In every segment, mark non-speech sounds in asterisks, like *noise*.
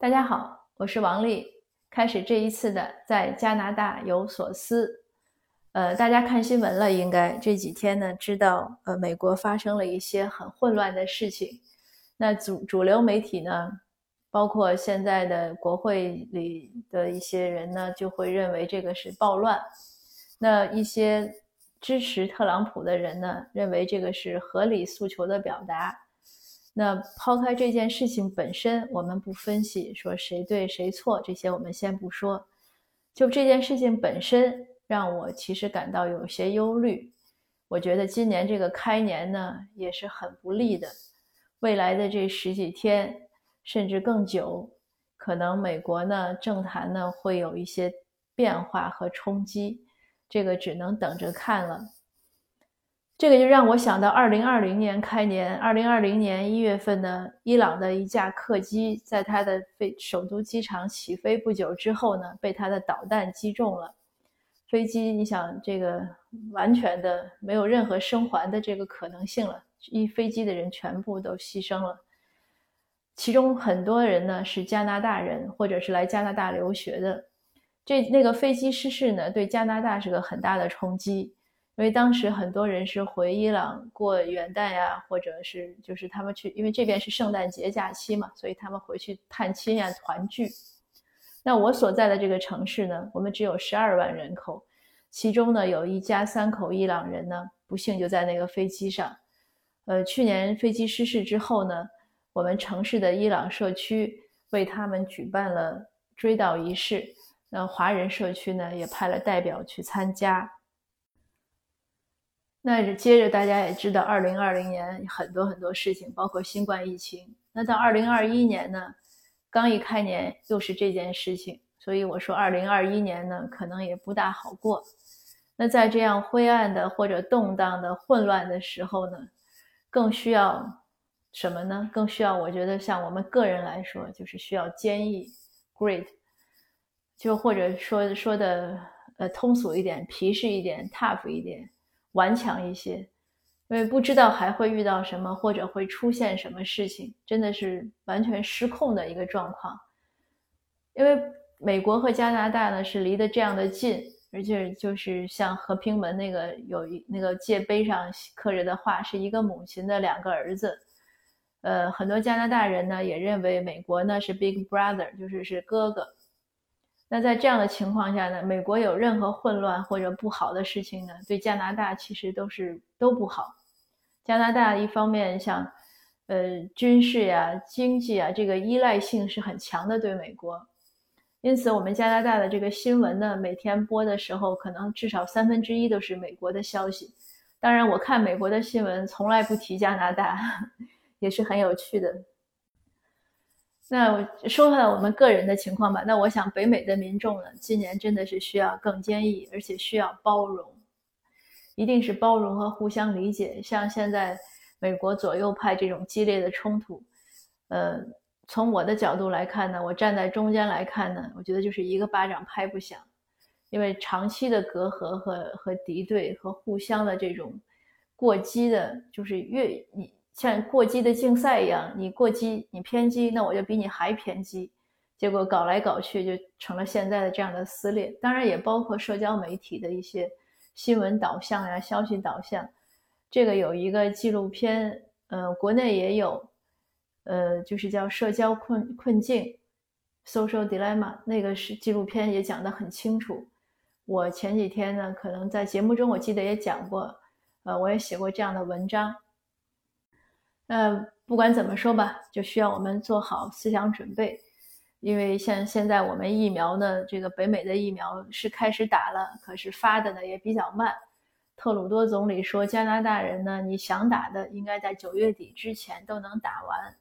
大家好，我是王丽。开始这一次的在加拿大有所思。呃，大家看新闻了，应该这几天呢知道，呃，美国发生了一些很混乱的事情。那主主流媒体呢，包括现在的国会里的一些人呢，就会认为这个是暴乱。那一些支持特朗普的人呢，认为这个是合理诉求的表达。那抛开这件事情本身，我们不分析说谁对谁错，这些我们先不说。就这件事情本身，让我其实感到有些忧虑。我觉得今年这个开年呢，也是很不利的。未来的这十几天，甚至更久，可能美国呢政坛呢会有一些变化和冲击，这个只能等着看了。这个就让我想到，二零二零年开年，二零二零年一月份呢，伊朗的一架客机在它的飞首都机场起飞不久之后呢，被它的导弹击中了。飞机，你想这个完全的没有任何生还的这个可能性了，一飞机的人全部都牺牲了，其中很多人呢是加拿大人或者是来加拿大留学的。这那个飞机失事呢，对加拿大是个很大的冲击。因为当时很多人是回伊朗过元旦呀，或者是就是他们去，因为这边是圣诞节假期嘛，所以他们回去探亲呀、团聚。那我所在的这个城市呢，我们只有十二万人口，其中呢有一家三口伊朗人呢，不幸就在那个飞机上。呃，去年飞机失事之后呢，我们城市的伊朗社区为他们举办了追悼仪式，那华人社区呢也派了代表去参加。那接着大家也知道，二零二零年很多很多事情，包括新冠疫情。那到二零二一年呢，刚一开年又是这件事情，所以我说二零二一年呢，可能也不大好过。那在这样灰暗的或者动荡的混乱的时候呢，更需要什么呢？更需要我觉得像我们个人来说，就是需要坚毅，great，就或者说说的呃通俗一点，皮实一点，tough 一点。顽强一些，因为不知道还会遇到什么，或者会出现什么事情，真的是完全失控的一个状况。因为美国和加拿大呢是离得这样的近，而且就是像和平门那个有一那个界碑上刻着的话，是一个母亲的两个儿子。呃，很多加拿大人呢也认为美国呢是 Big Brother，就是是哥哥。那在这样的情况下呢，美国有任何混乱或者不好的事情呢，对加拿大其实都是都不好。加拿大一方面像，呃，军事呀、经济啊，这个依赖性是很强的对美国。因此，我们加拿大的这个新闻呢，每天播的时候，可能至少三分之一都是美国的消息。当然，我看美国的新闻从来不提加拿大，*laughs* 也是很有趣的。那我说下我们个人的情况吧。那我想，北美的民众呢，今年真的是需要更坚毅，而且需要包容，一定是包容和互相理解。像现在美国左右派这种激烈的冲突，呃，从我的角度来看呢，我站在中间来看呢，我觉得就是一个巴掌拍不响，因为长期的隔阂和和敌对和互相的这种过激的，就是越你。像过激的竞赛一样，你过激，你偏激，那我就比你还偏激。结果搞来搞去，就成了现在的这样的撕裂。当然，也包括社交媒体的一些新闻导向呀、消息导向。这个有一个纪录片，呃，国内也有，呃，就是叫《社交困困境》（Social Dilemma），那个是纪录片也讲得很清楚。我前几天呢，可能在节目中我记得也讲过，呃，我也写过这样的文章。那不管怎么说吧，就需要我们做好思想准备，因为像现在我们疫苗呢，这个北美的疫苗是开始打了，可是发的呢也比较慢。特鲁多总理说，加拿大人呢，你想打的应该在九月底之前都能打完。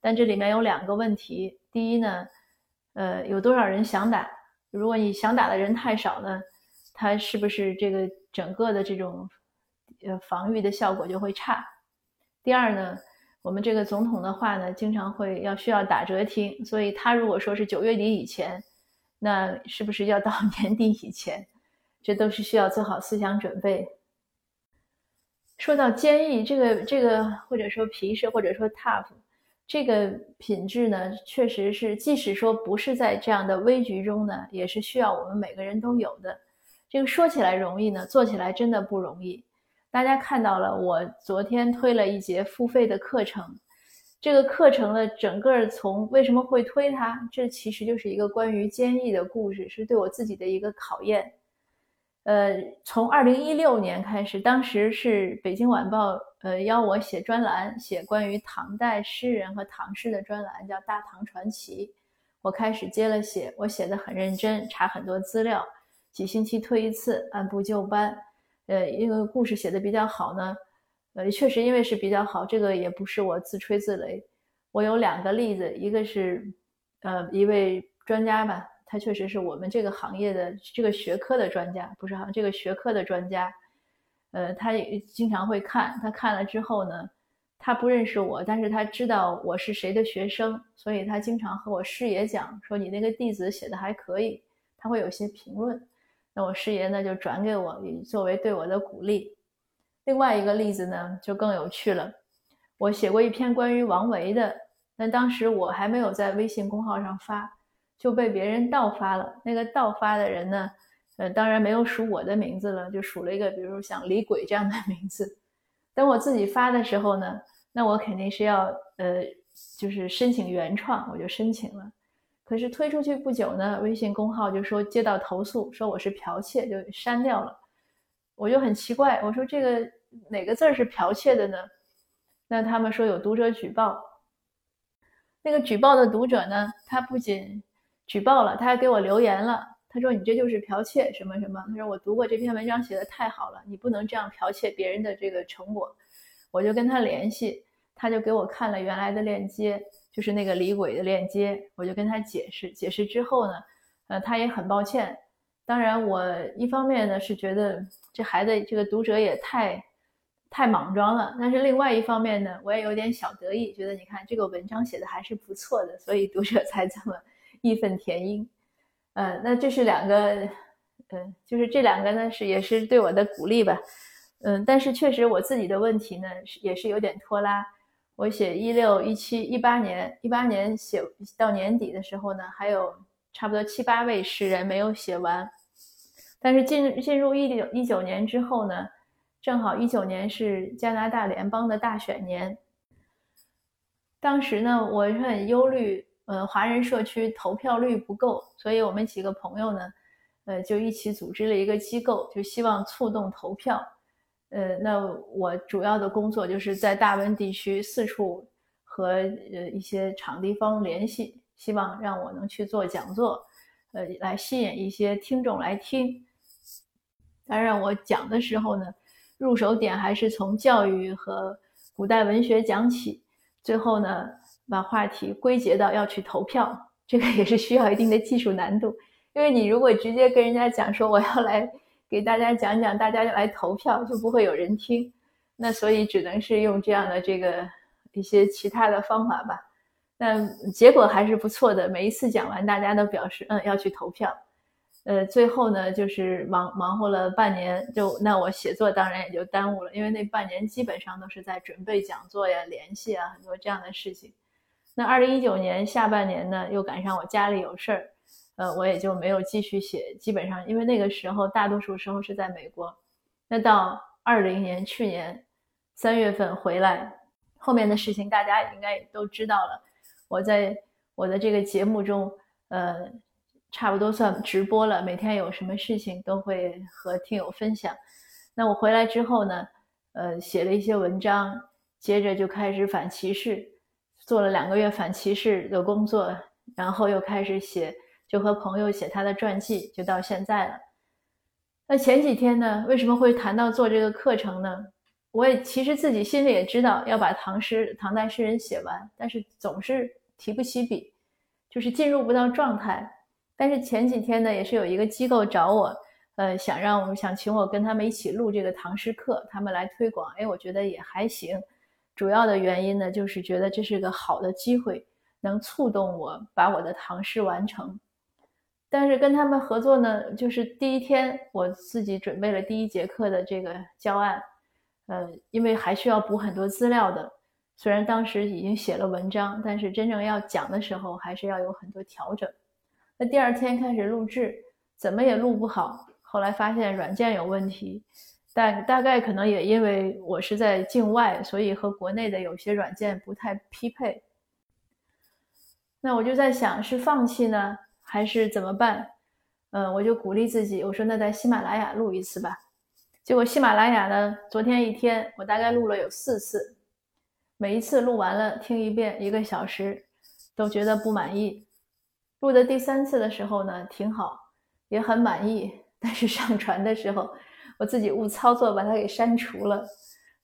但这里面有两个问题，第一呢，呃，有多少人想打？如果你想打的人太少呢，它是不是这个整个的这种呃防御的效果就会差？第二呢？我们这个总统的话呢，经常会要需要打折听，所以他如果说是九月底以前，那是不是要到 *laughs* 年底以前？这都是需要做好思想准备。说到坚毅，这个这个或者说皮实或者说 tough，这个品质呢，确实是，即使说不是在这样的危局中呢，也是需要我们每个人都有的。这个说起来容易呢，做起来真的不容易。大家看到了，我昨天推了一节付费的课程，这个课程的整个从为什么会推它，这其实就是一个关于坚毅的故事，是对我自己的一个考验。呃，从二零一六年开始，当时是北京晚报。呃，邀我写专栏，写关于唐代诗人和唐诗的专栏，叫《大唐传奇》。我开始接了写，我写的很认真，查很多资料，几星期推一次，按部就班。呃，因为故事写的比较好呢，呃，确实因为是比较好，这个也不是我自吹自擂。我有两个例子，一个是，呃，一位专家吧，他确实是我们这个行业的这个学科的专家，不是哈，这个学科的专家。呃，他也经常会看，他看了之后呢，他不认识我，但是他知道我是谁的学生，所以他经常和我师爷讲说你那个弟子写的还可以，他会有些评论，那我师爷呢就转给我，作为对我的鼓励。另外一个例子呢就更有趣了，我写过一篇关于王维的，那当时我还没有在微信公号上发，就被别人盗发了，那个盗发的人呢。呃，当然没有数我的名字了，就数了一个，比如像李鬼这样的名字。等我自己发的时候呢，那我肯定是要呃，就是申请原创，我就申请了。可是推出去不久呢，微信公号就说接到投诉，说我是剽窃，就删掉了。我就很奇怪，我说这个哪个字儿是剽窃的呢？那他们说有读者举报。那个举报的读者呢，他不仅举报了，他还给我留言了。他说：“你这就是剽窃什么什么？”他说：“我读过这篇文章，写的太好了，你不能这样剽窃别人的这个成果。”我就跟他联系，他就给我看了原来的链接，就是那个李鬼的链接。我就跟他解释，解释之后呢，呃，他也很抱歉。当然，我一方面呢是觉得这孩子这个读者也太太莽撞了，但是另外一方面呢，我也有点小得意，觉得你看这个文章写的还是不错的，所以读者才这么 *laughs* 义愤填膺。呃，那这是两个，嗯，就是这两个呢是也是对我的鼓励吧，嗯，但是确实我自己的问题呢是也是有点拖拉。我写一六一七一八年，一八年写到年底的时候呢，还有差不多七八位诗人没有写完。但是进进入一九一九年之后呢，正好一九年是加拿大联邦的大选年，当时呢我是很忧虑。呃，华人社区投票率不够，所以我们几个朋友呢，呃，就一起组织了一个机构，就希望促动投票。呃，那我主要的工作就是在大温地区四处和呃一些场地方联系，希望让我能去做讲座，呃，来吸引一些听众来听。当然，我讲的时候呢，入手点还是从教育和古代文学讲起，最后呢。把话题归结到要去投票，这个也是需要一定的技术难度。因为你如果直接跟人家讲说我要来给大家讲讲，大家来投票，就不会有人听。那所以只能是用这样的这个一些其他的方法吧。那结果还是不错的，每一次讲完，大家都表示嗯要去投票。呃，最后呢就是忙忙活了半年，就那我写作当然也就耽误了，因为那半年基本上都是在准备讲座呀、联系啊很多这样的事情。那二零一九年下半年呢，又赶上我家里有事儿，呃，我也就没有继续写。基本上，因为那个时候大多数时候是在美国。那到二零年去年三月份回来，后面的事情大家应该也都知道了。我在我的这个节目中，呃，差不多算直播了，每天有什么事情都会和听友分享。那我回来之后呢，呃，写了一些文章，接着就开始反歧视。做了两个月反歧视的工作，然后又开始写，就和朋友写他的传记，就到现在了。那前几天呢，为什么会谈到做这个课程呢？我也其实自己心里也知道要把唐诗、唐代诗人写完，但是总是提不起笔，就是进入不到状态。但是前几天呢，也是有一个机构找我，呃，想让我们想请我跟他们一起录这个唐诗课，他们来推广。哎，我觉得也还行。主要的原因呢，就是觉得这是个好的机会，能触动我把我的唐诗完成。但是跟他们合作呢，就是第一天我自己准备了第一节课的这个教案，呃，因为还需要补很多资料的，虽然当时已经写了文章，但是真正要讲的时候，还是要有很多调整。那第二天开始录制，怎么也录不好。后来发现软件有问题，但大概可能也因为我是在境外，所以和国内的有些软件不太匹配。那我就在想，是放弃呢，还是怎么办？嗯，我就鼓励自己，我说那在喜马拉雅录一次吧。结果喜马拉雅呢，昨天一天我大概录了有四次。每一次录完了，听一遍一个小时，都觉得不满意。录的第三次的时候呢，挺好，也很满意。但是上传的时候，我自己误操作把它给删除了。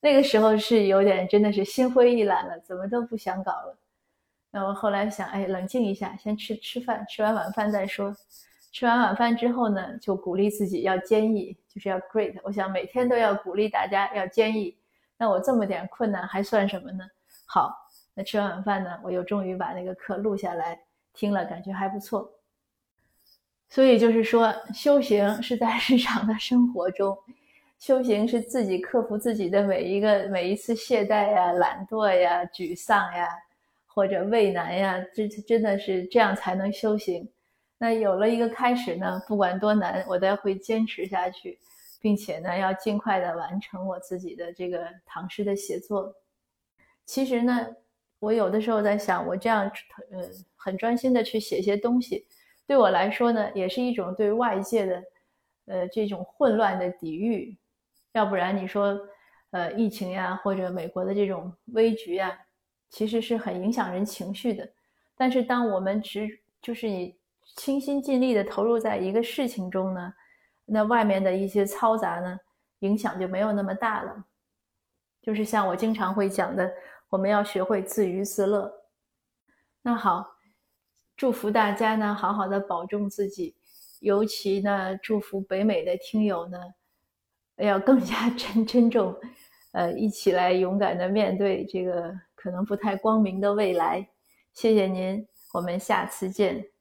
那个时候是有点真的是心灰意懒了，怎么都不想搞了。那我后来想，哎，冷静一下，先吃吃饭，吃完晚饭再说。吃完晚饭之后呢，就鼓励自己要坚毅，就是要 great。我想每天都要鼓励大家要坚毅。那我这么点困难还算什么呢？好，那吃完晚饭呢，我又终于把那个课录下来听了，感觉还不错。所以就是说，修行是在日常的生活中，修行是自己克服自己的每一个每一次懈怠呀、懒惰呀、沮丧呀，或者畏难呀，这真的是这样才能修行。那有了一个开始呢，不管多难，我都会坚持下去。并且呢，要尽快的完成我自己的这个唐诗的写作。其实呢，我有的时候在想，我这样呃很专心的去写一些东西，对我来说呢，也是一种对外界的呃这种混乱的抵御。要不然你说，呃疫情呀，或者美国的这种危局呀，其实是很影响人情绪的。但是当我们只就是你倾心尽力的投入在一个事情中呢？那外面的一些嘈杂呢，影响就没有那么大了。就是像我经常会讲的，我们要学会自娱自乐。那好，祝福大家呢，好好的保重自己。尤其呢，祝福北美的听友呢，要更加 *laughs* 珍珍重，呃，一起来勇敢的面对这个可能不太光明的未来。谢谢您，我们下次见。